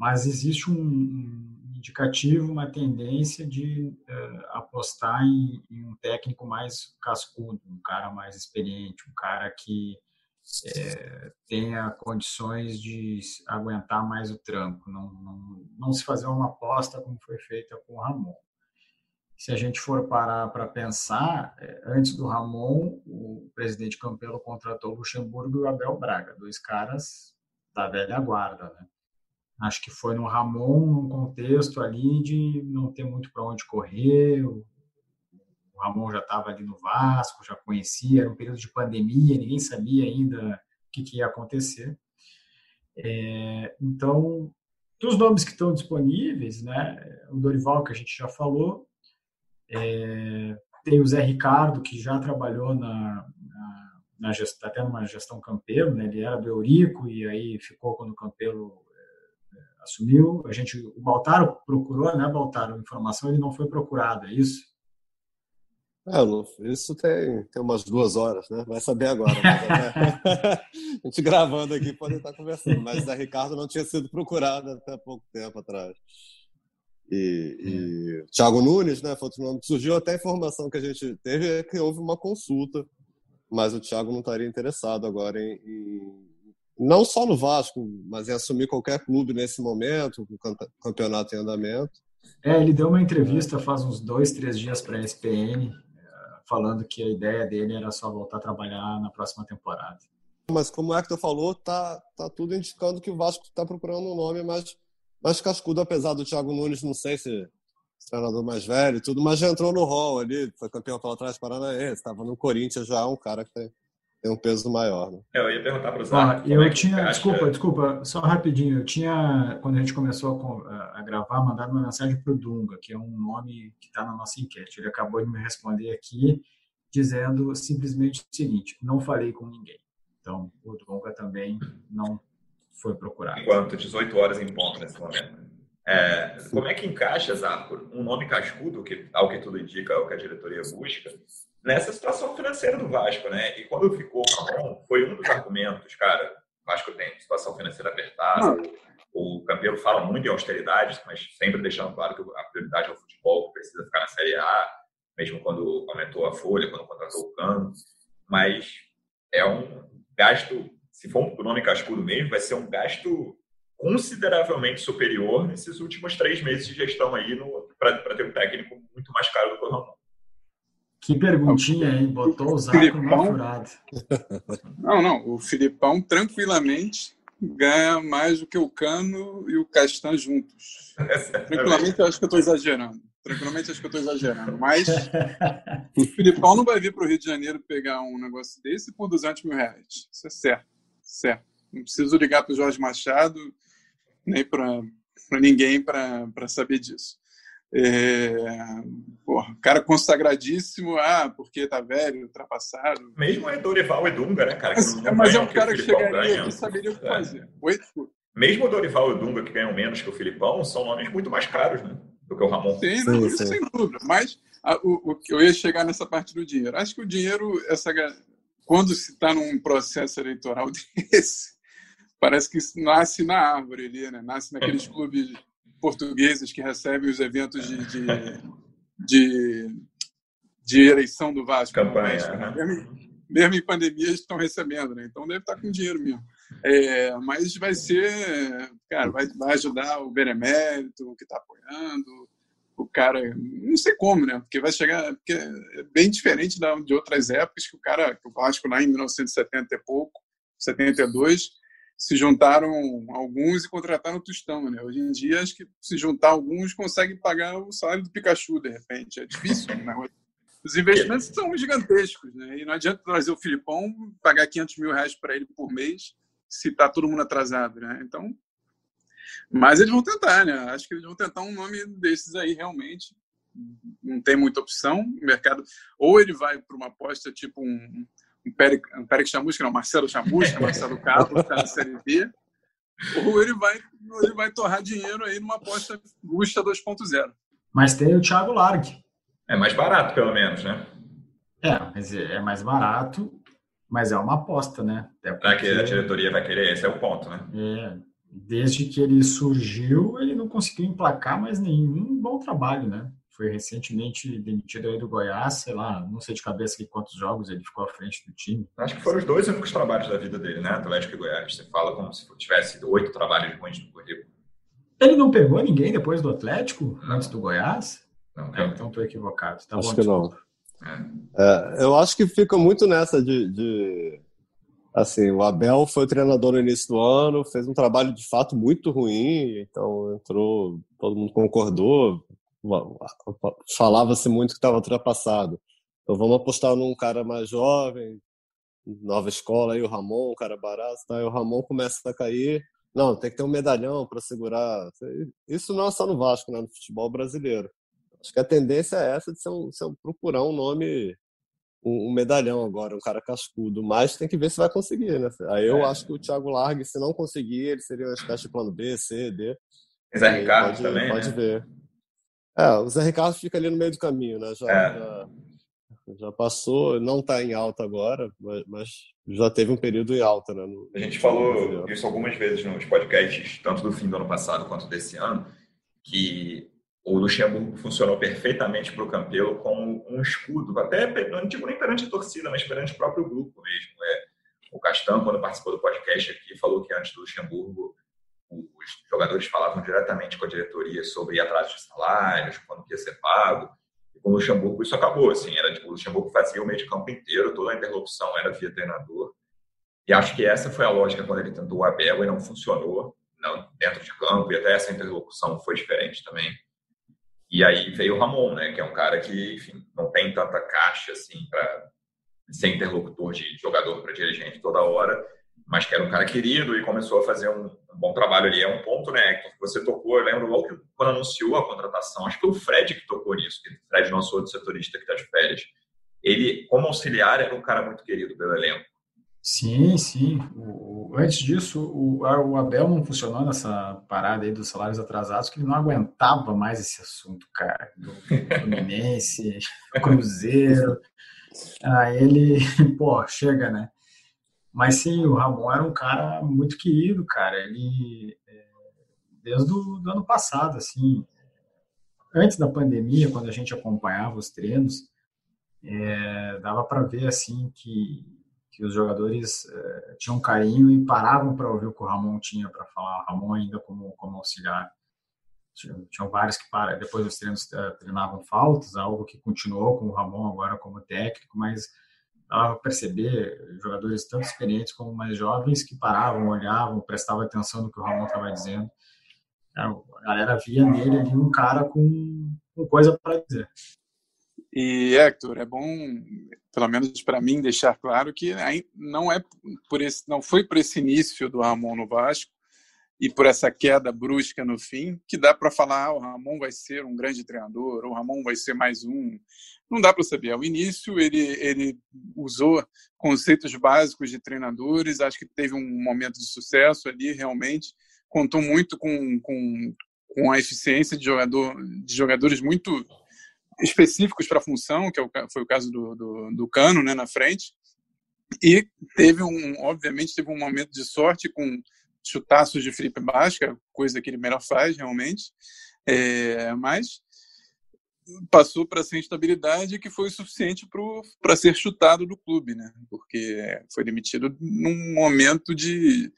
mas existe um indicativo, uma tendência de uh, apostar em, em, um técnico mais cascudo, um cara mais experiente, um cara que é, tenha condições de aguentar mais o tranco, não, não, não se fazer uma aposta como foi feita com o Ramon. Se a gente for parar para pensar, é, antes do Ramon, o presidente Campelo contratou Luxemburgo e o Abel Braga, dois caras da velha guarda, né? Acho que foi no Ramon, num contexto ali de não ter muito para onde correr, o Ramon já estava ali no Vasco, já conhecia, era um período de pandemia, ninguém sabia ainda o que, que ia acontecer. É, então, dos nomes que estão disponíveis, né, o Dorival, que a gente já falou, é, tem o Zé Ricardo, que já trabalhou na, na, na até numa gestão Campelo, né, ele era do Eurico e aí ficou quando o Campelo assumiu. A gente, o Baltaro procurou, né, Baltaro, informação, ele não foi procurado, é isso? É, isso tem, tem umas duas horas, né? Vai saber agora. [laughs] a gente gravando aqui pode estar conversando, mas a Ricardo não tinha sido procurado até pouco tempo atrás. E, e Thiago Nunes, né? Foi outro nome surgiu. Até a informação que a gente teve é que houve uma consulta, mas o Thiago não estaria interessado agora em, em não só no Vasco, mas em assumir qualquer clube nesse momento, com o campeonato em andamento. É, ele deu uma entrevista faz uns dois, três dias para a ESPN, falando que a ideia dele era só voltar a trabalhar na próxima temporada. Mas como o Hector falou, tá, tá tudo indicando que o Vasco está procurando um nome mais, mais cascudo, apesar do Thiago Nunes, não sei se treinador mais velho e tudo, mas já entrou no hall ali, foi campeão pela trás Paranaense, estava no Corinthians já, é um cara que tem, tem um peso maior. Né? Eu ia perguntar para o Zé. eu é tinha, desculpa, desculpa, só rapidinho. Eu tinha, quando a gente começou a, a gravar, mandado uma mensagem para o Dunga, que é um nome que está na nossa enquete. Ele acabou de me responder aqui, dizendo simplesmente o seguinte: não falei com ninguém. Então, o Dunga também não foi procurado. Enquanto 18 horas em ponto nesse momento. É, como é que encaixa, Zarco, um nome cascudo, que, ao que tudo indica, é o que a diretoria busca, nessa situação financeira do Vasco, né? E quando ficou Ramon, foi um dos argumentos, cara, o Vasco tem situação financeira apertada, o Campelo fala muito em austeridade, mas sempre deixando claro que a prioridade é o futebol, que precisa ficar na Série A, mesmo quando aumentou a folha, quando contratou o Cano, mas é um gasto, se for um nome cascudo mesmo, vai ser um gasto consideravelmente superior nesses últimos três meses de gestão aí para ter um técnico muito mais caro do que o Ramon. Que perguntinha, hein? Botou o Zaco no furado. [laughs] Não, não. O Filipão tranquilamente ganha mais do que o Cano e o Castan juntos. Tranquilamente, eu acho que eu estou exagerando. Tranquilamente, acho que eu estou exagerando. Mas o Filipão não vai vir para o Rio de Janeiro pegar um negócio desse por 200 mil reais. Isso é certo. Certo. Não preciso ligar para o Jorge Machado nem para ninguém para saber disso. É, porra, cara consagradíssimo, ah, porque tá velho, ultrapassado. Mesmo é Dorival e Dunga, né, cara? Mas, mas é um cara que, que chegaria aqui saberia o que é. fazer. Mesmo o Dorival e o Dunga, que ganham menos que o Filipão, são nomes muito mais caros, né? Do que o Ramon. Sim, sim, sem dúvida. Mas a, o, o, eu ia chegar nessa parte do dinheiro. Acho que o dinheiro, essa, quando se está num processo eleitoral [laughs] desse, parece que nasce na árvore ali, né? Nasce naqueles clubes portugueses que recebem os eventos de, de, de, de eleição do Vasco. Campanha. Né? Mesmo, mesmo, em pandemia, estão recebendo, né? Então deve estar com dinheiro mesmo. É, mas vai ser, cara, vai, vai ajudar o Benemérito, que está apoiando, o cara, não sei como, né? Porque vai chegar, porque é bem diferente de outras épocas que o cara, que o Vasco lá em 1970 e pouco, 72, se juntaram alguns e contrataram o Tostão, né? Hoje em dia, acho que se juntar alguns consegue pagar o salário do Pikachu, de repente. É difícil, né? Os investimentos são gigantescos, né? E não adianta trazer o Filipão, pagar 500 mil reais para ele por mês, se tá todo mundo atrasado, né? Então, mas eles vão tentar, né? Acho que eles vão tentar um nome desses aí, realmente. Não tem muita opção. O mercado, ou ele vai para uma aposta tipo um Pérez, um Chamusca, não, Marcelo Chamusca, [laughs] Marcelo Cabo, tá na Série B, ou ele vai, ele vai torrar dinheiro aí numa aposta Gusta 2.0. Mas tem o Thiago Largue. É mais barato, pelo menos, né? É, mas é, é mais barato, mas é uma aposta, né? Para que a diretoria vai querer, esse é o ponto, né? É, desde que ele surgiu, ele não conseguiu emplacar mais nenhum bom trabalho, né? Foi recentemente demitido aí do Goiás, sei lá, não sei de cabeça que quantos jogos ele ficou à frente do time. Acho que foram os dois únicos trabalhos da vida dele, né? Atlético e Goiás. Você fala como se tivesse oito trabalhos ruins no currículo. Ele não pegou ninguém depois do Atlético, não. antes do Goiás? Não, é, então estou equivocado. Tá acho bom, que não. É. É, eu acho que fica muito nessa de, de, Assim, o Abel foi treinador no início do ano, fez um trabalho de fato muito ruim, então entrou, todo mundo concordou, falava-se muito que estava ultrapassado. Então vamos apostar num cara mais jovem, nova escola, aí o Ramon, um cara barato, tá? aí o Ramon começa a cair. Não, tem que ter um medalhão para segurar. Isso não é só no Vasco, né? no futebol brasileiro. Acho que a tendência é essa de ser um, ser um procurar um nome, um, um, medalhão agora, um cara cascudo. Mas tem que ver se vai conseguir, né? Aí eu é. acho que o Thiago Largue, se não conseguir, ele seria uma espécie de plano B, C, D. Zé Ricardo pode, também. Pode né? ver. É, o Zé Ricardo fica ali no meio do caminho, né? Já, é. já, já, passou, não está em alta agora, mas, mas, já teve um período em alta, né? No, a gente falou isso algumas vezes nos podcasts, tanto do fim do ano passado quanto desse ano, que o Luxemburgo funcionou perfeitamente para o Campelo como um escudo, até não digo nem perante a torcida, mas perante o próprio grupo mesmo. É, o Castan, quando participou do podcast aqui, falou que antes do Luxemburgo os jogadores falavam diretamente com a diretoria sobre atrás de salários, quando ia ser pago. E com o Luxemburgo isso acabou, assim, era tipo, o Luxemburgo fazia o meio de campo inteiro, toda a interlocução era via treinador. E acho que essa foi a lógica quando ele tentou o Abel e não funcionou, não dentro de campo, e até essa interlocução foi diferente também. E aí veio o Ramon, né, que é um cara que, enfim, não tem tanta caixa assim para ser interlocutor de jogador para dirigente toda hora mas que era um cara querido e começou a fazer um, bom trabalho ali. É um ponto, né, que você tocou, eu lembro logo que quando anunciou a contratação, acho que foi o Fred que tocou nisso, que o Fred, nosso outro setorista que está de férias. Ele, como auxiliar, era um cara muito querido pelo elenco. Sim, sim. O, antes disso, o, o, Abel não funcionou nessa parada aí dos salários atrasados, que ele não aguentava mais esse assunto, cara. Do Fluminense, [laughs] Cruzeiro. Aí ele, [laughs] pô, chega, né? Mas sim, o Ramon era um cara muito querido, cara. Ele, é, desde o ano passado, assim, antes da pandemia, quando a gente acompanhava os treinos, é, dava para ver, assim, que, que os jogadores é, tinham carinho e paravam para ouvir o que o Ramon tinha para falar. O Ramon ainda como, como auxiliar. Tinham, tinham vários que para, depois dos treinos é, treinavam faltas, algo que continuou com o Ramon agora como técnico, mas dava perceber jogadores tanto experientes como mais jovens que paravam, olhavam, prestavam atenção no que o Ramon estava dizendo. A galera via nele ali um cara com, com coisa para dizer. E Hector, é bom, pelo menos para mim, deixar claro que não é por esse, não foi por esse início do Ramon no Vasco e por essa queda brusca no fim, que dá para falar, ah, o Ramon vai ser um grande treinador, ou o Ramon vai ser mais um. Não dá para saber. Ao início, ele, ele usou conceitos básicos de treinadores, acho que teve um momento de sucesso ali, realmente. Contou muito com, com, com a eficiência de, jogador, de jogadores muito específicos para a função, que é foi o caso do, do, do Cano né, na frente. E teve um, obviamente, teve um momento de sorte com chutaços de Felipe Basca, coisa que ele melhor faz realmente. É, mas passou para essa instabilidade que foi o suficiente para ser chutado do clube, né? Porque foi demitido num momento de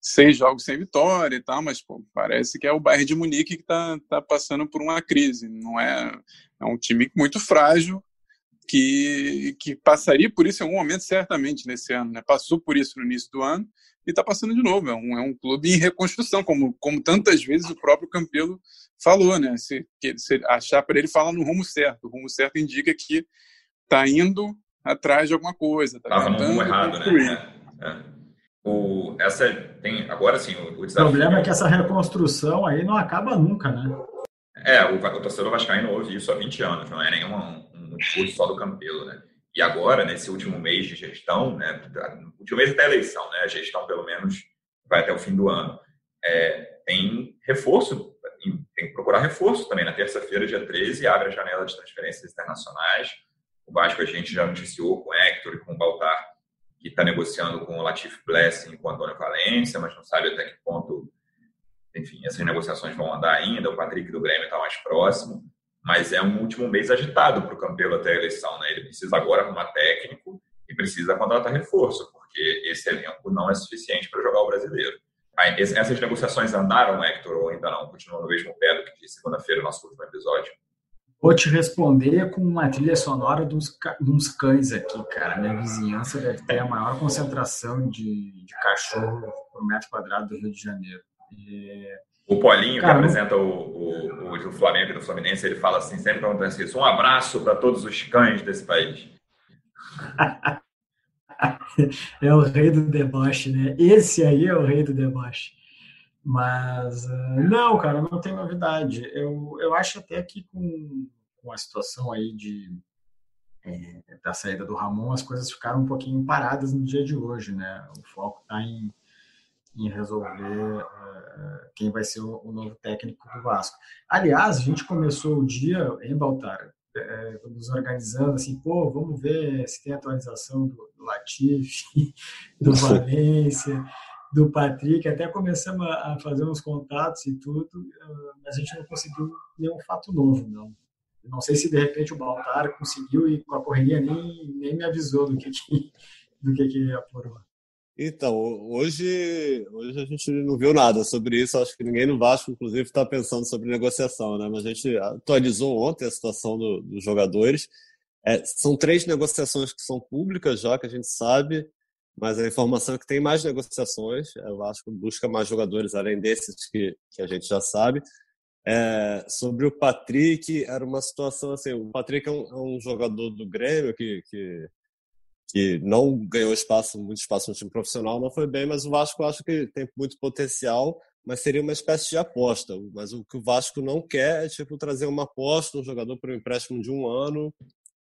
seis jogos sem vitória e tal, mas pô, parece que é o Bayern de Munique que está tá passando por uma crise. Não é, é um time muito frágil que, que passaria por isso em algum momento certamente nesse ano, né? Passou por isso no início do ano e está passando de novo. É um, é um clube em reconstrução, como, como tantas vezes o próprio Campelo falou, né? Se, que, se achar para ele fala no rumo certo. O rumo certo indica que está indo atrás de alguma coisa. Estava tá no rumo errado, né? É, é. O, essa tem agora sim o, o, o problema é que essa reconstrução aí não acaba nunca, né? É, o, o torcedor vascaíno ouve isso há 20 anos, não é nenhum um, um discurso só do Campelo, né? E agora, nesse último mês de gestão, né, último mês até a eleição, né, a gestão pelo menos vai até o fim do ano, é, tem reforço, tem que procurar reforço também. Na terça-feira, dia 13, abre a janela de transferências internacionais. O Vasco a gente já noticiou com o Hector e com o Baltar que está negociando com o Latif Blessing e com o Antônio Valência, mas não sabe até que ponto, enfim, essas negociações vão andar ainda. O Patrick do Grêmio está mais próximo mas é um último mês agitado para o Campelo até a eleição. Né? Ele precisa agora arrumar técnico e precisa contratar reforço, porque esse elenco não é suficiente para jogar o brasileiro. Essas negociações andaram, Hector, ou ainda não? Continuam no mesmo pé do que disse segunda-feira, nosso último episódio? Vou te responder com uma trilha sonora dos, dos cães aqui, cara. Minha vizinhança deve ter a maior concentração de, de cachorro por metro quadrado do Rio de Janeiro. O Paulinho, Cara, que apresenta o, o, o, Flamengo e do Fluminense, ele fala assim, sempre acontece isso. Um abraço para todos os cães desse país. [laughs] é o rei do deboche, né? Esse aí é o rei do deboche. Mas, uh, não, cara, não tem novidade. Eu, eu acho até que com, com a situação aí de, é, da saída do Ramon, as coisas ficaram um pouquinho paradas no dia de hoje, né? O foco está em em resolver uh, quem vai ser o, o, novo técnico do Vasco. Aliás, a gente começou o dia em Baltar, é, nos organizando assim, pô, vamos ver se tem atualização do, do Latif, [laughs] do Valência, do Patrick, até começamos a, a fazer uns contatos e tudo, uh, mas a gente não conseguiu nenhum fato novo, não. Não sei se de repente o Baltar conseguiu e com a correria nem, nem me avisou do que, que do que, que apurou. Então, hoje, hoje a gente não viu nada sobre isso. Acho que ninguém no Vasco, inclusive, está pensando sobre negociação, né? Mas a gente atualizou ontem a situação do, dos jogadores. É, são três negociações que são públicas já, que a gente sabe, mas a informação é que tem mais negociações. É, o Vasco busca mais jogadores além desses que, que a gente já sabe. É, sobre o Patrick, era uma situação assim: o Patrick é um, é um jogador do Grêmio que, que que não ganhou espaço, muito espaço no time profissional, não foi bem, mas o Vasco acho que tem muito potencial, mas seria uma espécie de aposta. Mas o que o Vasco não quer é tipo trazer uma aposta, um jogador para um empréstimo de um ano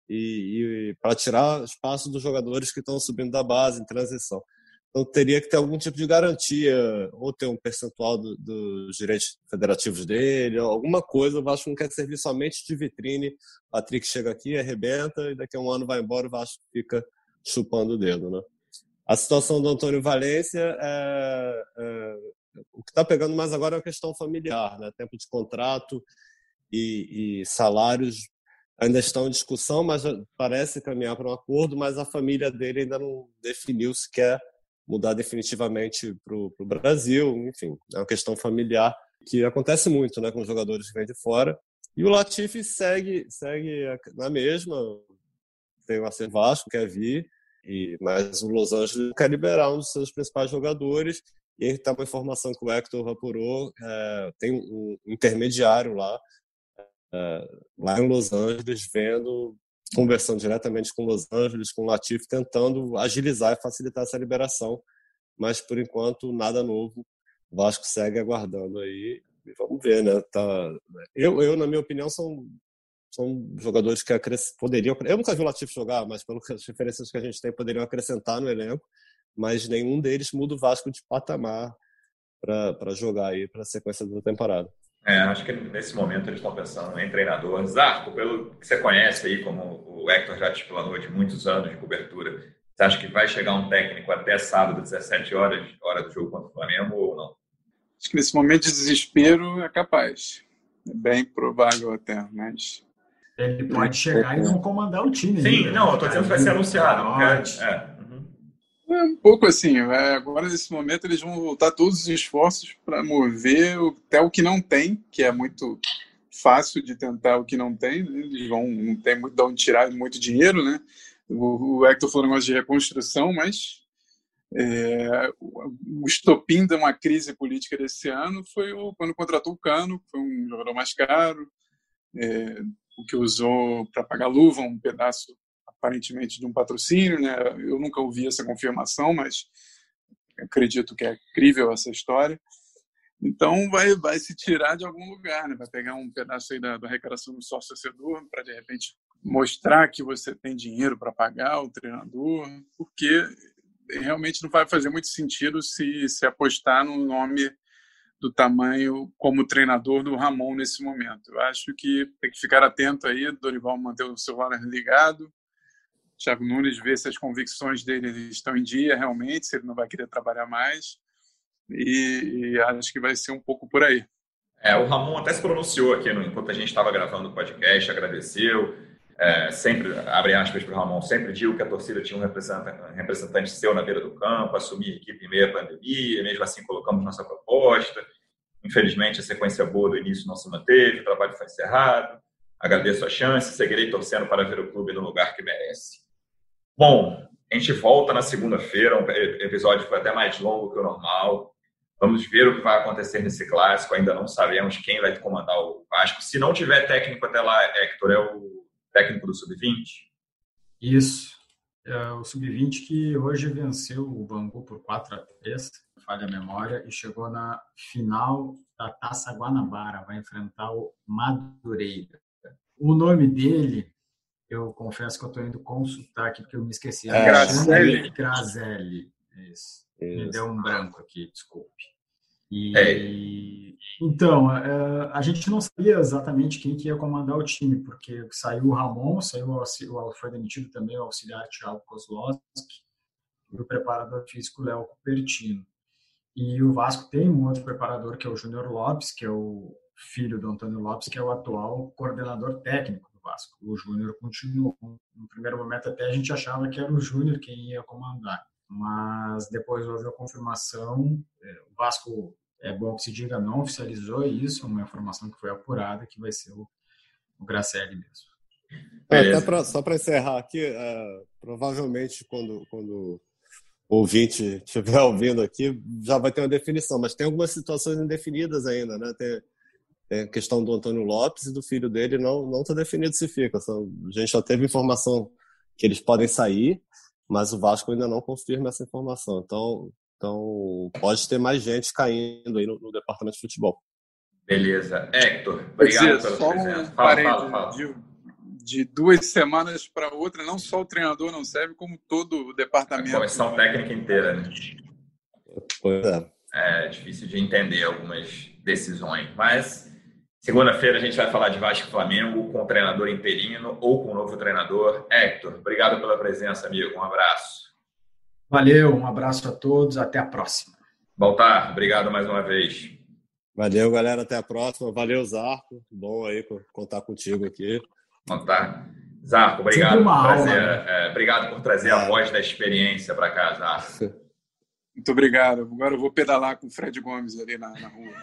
e, e para tirar espaço dos jogadores que estão subindo da base em transição. Então teria que ter algum tipo de garantia, ou ter um percentual do, dos direitos federativos dele, alguma coisa. O Vasco não quer servir somente de vitrine. Patrick chega aqui, arrebenta, e daqui a um ano vai embora, o Vasco fica chupando o dedo, né? A situação do Antônio Valência é, é o que está pegando mais agora é a questão familiar, né? Tempo de contrato e, e salários ainda estão em discussão, mas parece caminhar para um acordo, mas a família dele ainda não definiu se quer mudar definitivamente para o Brasil, enfim, é uma questão familiar que acontece muito né, com jogadores que vêm de fora. E o Latifi segue, segue na mesma, tem o Acer Vasco, quer vir, e, mas o Los Angeles quer liberar um dos seus principais jogadores. E aí está uma informação que o Hector apurou, é, tem um intermediário lá, é, lá em Los Angeles, vendo, conversando diretamente com Los Angeles, com o Latif, tentando agilizar e facilitar essa liberação. Mas, por enquanto, nada novo. O Vasco segue aguardando aí. Vamos ver, né? Tá... Eu, eu, na minha opinião, são são jogadores que poderiam. Eu nunca vi o Latif jogar, mas pelas [laughs] referências que a gente tem, poderiam acrescentar no elenco, mas nenhum deles muda o Vasco de patamar para jogar aí para a sequência da temporada. É, acho que nesse momento eles estão pensando em treinador. Zarco, pelo que você conhece aí, como o Hector já te explanou de muitos anos de cobertura, você acha que vai chegar um técnico até sábado, 17 horas, hora do jogo contra o Flamengo ou não? Acho que nesse momento de desespero é capaz. É bem provável até, mas. Ele pode chegar e não comandar o time. Sim, ainda, não, né? eu estou dizendo que vai ser anunciado. Pode. É. É um pouco assim, é, agora nesse momento eles vão voltar todos os esforços para mover até o que não tem, que é muito fácil de tentar o que não tem, né? eles vão, não tem muito de onde tirar muito dinheiro, né? O, o Hector falou um negócio de reconstrução, mas é, o estopim de uma crise política desse ano foi o, quando contratou o Cano, que foi um jogador mais caro, é, o que usou para pagar luva, um pedaço aparentemente de um patrocínio, né? Eu nunca ouvi essa confirmação, mas acredito que é crível essa história. Então vai vai se tirar de algum lugar, né? Vai pegar um pedaço aí da, da do sócio torcedor para de repente mostrar que você tem dinheiro para pagar o treinador, porque realmente não vai fazer muito sentido se se apostar no nome do tamanho como treinador do Ramon nesse momento. Eu acho que tem que ficar atento aí, Dorival manter o celular ligado, Thiago Nunes ver se as convicções dele estão em dia realmente, se ele não vai querer trabalhar mais. E, e acho que vai ser um pouco por aí. É, o Ramon até se pronunciou aqui no, enquanto a gente estava gravando o podcast, agradeceu. É, sempre, abre aspas para o Ramon, sempre digo que a torcida tinha um representante, seu na beira do campo, assumir a equipe em meio à pandemia, mesmo assim colocamos nossa proposta. Infelizmente, a sequência boa do início não se manteve, o trabalho foi encerrado. Agradeço a chance, seguirei torcendo para ver o clube no lugar que merece. Bom, a gente volta na segunda-feira, um episódio foi até mais longo que o normal. Vamos ver o que vai acontecer nesse clássico. Ainda não sabemos quem vai comandar o Vasco. Se não tiver técnico até lá, Hector, é o técnico do Sub-20? Isso. É o Sub-20 que hoje venceu o Bangu por 4 a 3 falha a memória, e chegou na final da Taça Guanabara. Vai enfrentar o Madureira. O nome dele eu confesso que eu estou indo consultar aqui porque eu me esqueci. É, Grazelli. Grazelli. Isso. Isso. Me deu um branco aqui, desculpe. E, é. Então, é, a gente não sabia exatamente quem que ia comandar o time, porque saiu o Ramon, saiu o, foi demitido também o auxiliar Thiago Kozlowski e o preparador físico Léo Cupertino. E o Vasco tem um outro preparador que é o Júnior Lopes, que é o filho do Antônio Lopes, que é o atual coordenador técnico Vasco. O Júnior continuou. No primeiro momento até a gente achava que era o Júnior quem ia comandar, mas depois houve a confirmação. É, o Vasco, é bom que se diga, não oficializou isso, uma informação que foi apurada que vai ser o, o Gracelli mesmo. É, pra, só para encerrar aqui, é, provavelmente quando, quando o ouvinte estiver [laughs] ouvindo aqui, já vai ter uma definição, mas tem algumas situações indefinidas ainda, né? Tem, tem a questão do Antônio Lopes e do filho dele, não não está definido se fica. A gente já teve informação que eles podem sair, mas o Vasco ainda não confirma essa informação. Então, então pode ter mais gente caindo aí no, no departamento de futebol. Beleza. Hector, obrigado dizer, pela presença. Um fala, fala, fala. De, de, duas semanas para outra, não só o treinador não serve, como todo o departamento. A comissão técnica inteira, né? Pois é. É difícil de entender algumas decisões, mas Segunda-feira a gente vai falar de Vasco e Flamengo com o treinador interino ou com o novo treinador. Hector, obrigado pela presença, amigo. Um abraço. Valeu, um abraço a todos. Até a próxima. Baltar, obrigado mais uma vez. Valeu, galera. Até a próxima. Valeu, Zarco. Bom aí contar contigo aqui. Contar. Zarco, obrigado por trazer, aula, né? é, obrigado por trazer é. a voz da experiência para cá, Zarco. [laughs] Muito obrigado. Agora eu vou pedalar com o Fred Gomes ali na, na rua.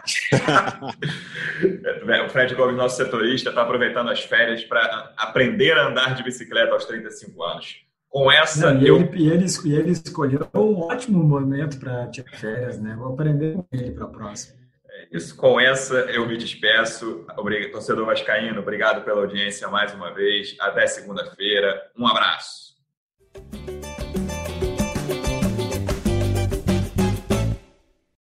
[laughs] o Fred Gomes, nosso setorista, está aproveitando as férias para aprender a andar de bicicleta aos 35 anos. Com essa. Não, e, eu... ele, e, ele, e ele escolheu um ótimo momento para tirar férias, né? Vou aprender com ele para a próxima. É isso. Com essa, eu me despeço. Obrigado, torcedor Vascaíno, obrigado pela audiência mais uma vez. Até segunda-feira. Um abraço.